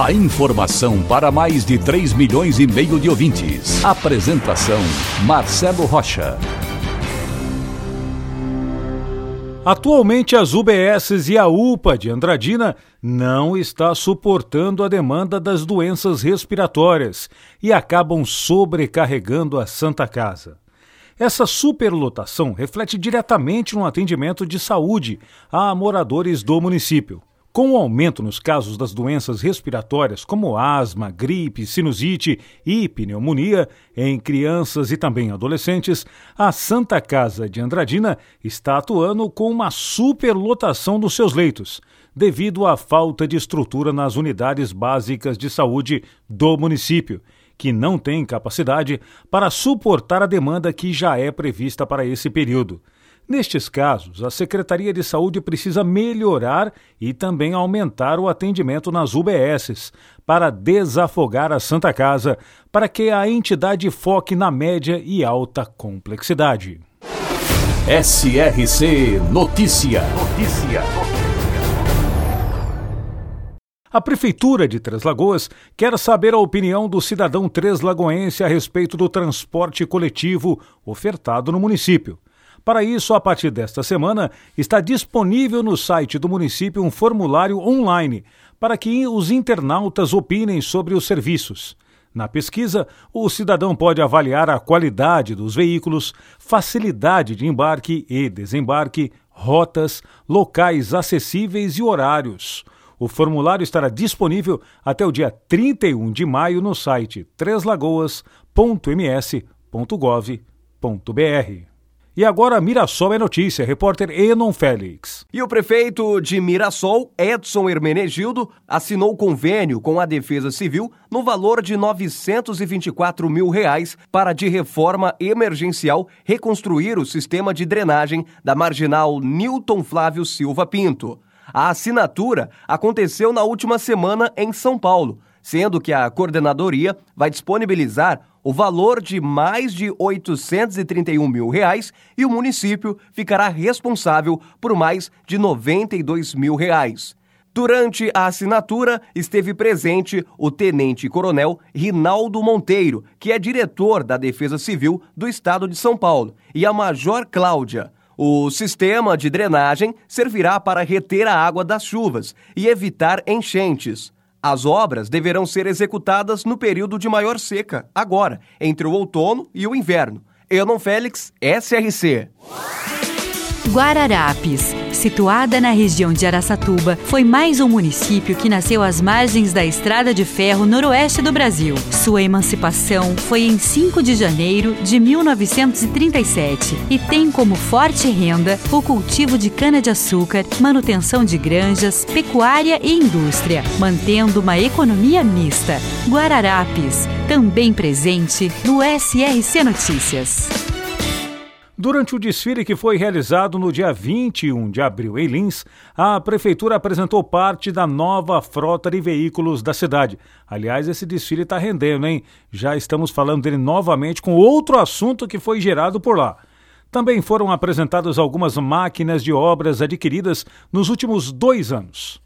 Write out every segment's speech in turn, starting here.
A informação para mais de 3 milhões e meio de ouvintes. Apresentação Marcelo Rocha. Atualmente, as UBSs e a UPA de Andradina não está suportando a demanda das doenças respiratórias e acabam sobrecarregando a Santa Casa. Essa superlotação reflete diretamente no atendimento de saúde a moradores do município. Com o aumento nos casos das doenças respiratórias, como asma, gripe, sinusite e pneumonia, em crianças e também adolescentes, a Santa Casa de Andradina está atuando com uma superlotação dos seus leitos, devido à falta de estrutura nas unidades básicas de saúde do município que não tem capacidade para suportar a demanda que já é prevista para esse período. Nestes casos, a Secretaria de Saúde precisa melhorar e também aumentar o atendimento nas UBSs para desafogar a Santa Casa, para que a entidade foque na média e alta complexidade. SRC Notícia. Notícia. A Prefeitura de Três Lagoas quer saber a opinião do cidadão treslagoense a respeito do transporte coletivo ofertado no município. Para isso, a partir desta semana, está disponível no site do município um formulário online para que os internautas opinem sobre os serviços. Na pesquisa, o cidadão pode avaliar a qualidade dos veículos, facilidade de embarque e desembarque, rotas, locais acessíveis e horários. O formulário estará disponível até o dia 31 de maio no site treslagoas.ms.gov.br. E agora Mirassol é notícia, repórter Enon Félix. E o prefeito de Mirassol, Edson Hermenegildo, assinou convênio com a Defesa Civil no valor de 924 mil reais para, de reforma emergencial, reconstruir o sistema de drenagem da marginal Newton Flávio Silva Pinto. A assinatura aconteceu na última semana em São Paulo, sendo que a coordenadoria vai disponibilizar o valor de mais de 831 mil reais e o município ficará responsável por mais de 92 mil reais. Durante a assinatura, esteve presente o tenente-coronel Rinaldo Monteiro, que é diretor da Defesa Civil do Estado de São Paulo, e a Major Cláudia. O sistema de drenagem servirá para reter a água das chuvas e evitar enchentes. As obras deverão ser executadas no período de maior seca, agora, entre o outono e o inverno. Enon Félix, SRC. Guararapes, situada na região de Araçatuba, foi mais um município que nasceu às margens da Estrada de Ferro noroeste do Brasil. Sua emancipação foi em 5 de janeiro de 1937 e tem como forte renda o cultivo de cana-de-açúcar, manutenção de granjas, pecuária e indústria, mantendo uma economia mista. Guararapes, também presente no SRC Notícias. Durante o desfile que foi realizado no dia 21 de abril em Lins, a prefeitura apresentou parte da nova frota de veículos da cidade. Aliás, esse desfile está rendendo, hein? Já estamos falando dele novamente com outro assunto que foi gerado por lá. Também foram apresentadas algumas máquinas de obras adquiridas nos últimos dois anos.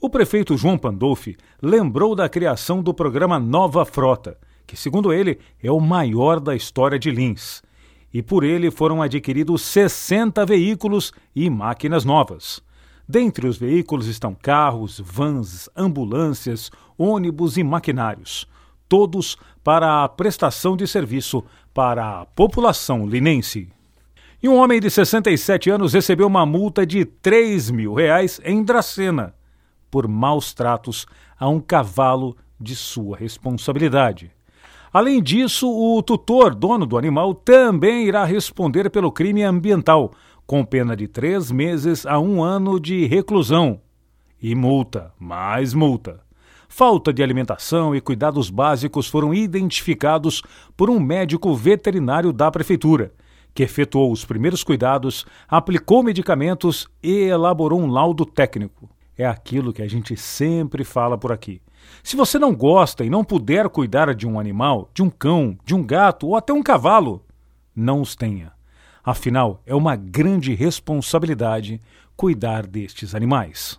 O prefeito João Pandolfi lembrou da criação do programa Nova Frota, que, segundo ele, é o maior da história de Lins e por ele foram adquiridos 60 veículos e máquinas novas. Dentre os veículos estão carros, vans, ambulâncias, ônibus e maquinários, todos para a prestação de serviço para a população linense. E um homem de 67 anos recebeu uma multa de 3 mil reais em Dracena por maus tratos a um cavalo de sua responsabilidade. Além disso, o tutor, dono do animal, também irá responder pelo crime ambiental, com pena de três meses a um ano de reclusão. E multa, mais multa. falta de alimentação e cuidados básicos foram identificados por um médico veterinário da prefeitura, que efetuou os primeiros cuidados, aplicou medicamentos e elaborou um laudo técnico. É aquilo que a gente sempre fala por aqui. Se você não gosta e não puder cuidar de um animal, de um cão, de um gato ou até um cavalo, não os tenha. Afinal, é uma grande responsabilidade cuidar destes animais.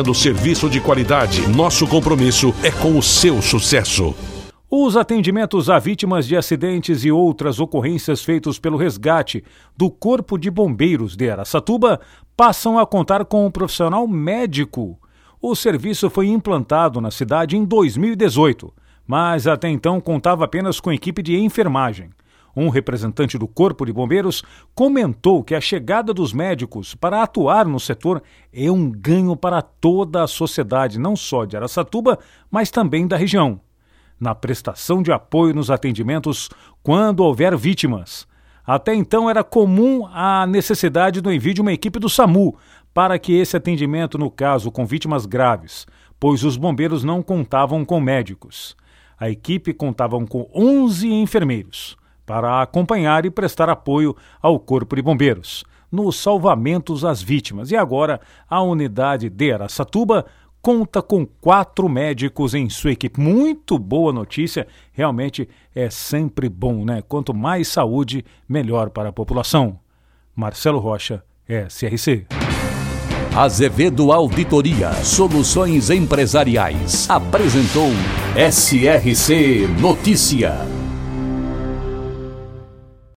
oferecendo serviço de qualidade. Nosso compromisso é com o seu sucesso. Os atendimentos a vítimas de acidentes e outras ocorrências feitos pelo resgate do Corpo de Bombeiros de Aracatuba passam a contar com um profissional médico. O serviço foi implantado na cidade em 2018, mas até então contava apenas com equipe de enfermagem. Um representante do Corpo de Bombeiros comentou que a chegada dos médicos para atuar no setor é um ganho para toda a sociedade, não só de Araçatuba, mas também da região. Na prestação de apoio nos atendimentos quando houver vítimas. Até então era comum a necessidade do envio de uma equipe do SAMU para que esse atendimento, no caso com vítimas graves, pois os bombeiros não contavam com médicos. A equipe contava com 11 enfermeiros para acompanhar e prestar apoio ao Corpo de Bombeiros nos salvamentos às vítimas. E agora, a unidade de Aracatuba conta com quatro médicos em sua equipe. Muito boa notícia, realmente é sempre bom, né? Quanto mais saúde, melhor para a população. Marcelo Rocha, SRC. Azevedo Auditoria Soluções Empresariais apresentou SRC Notícia.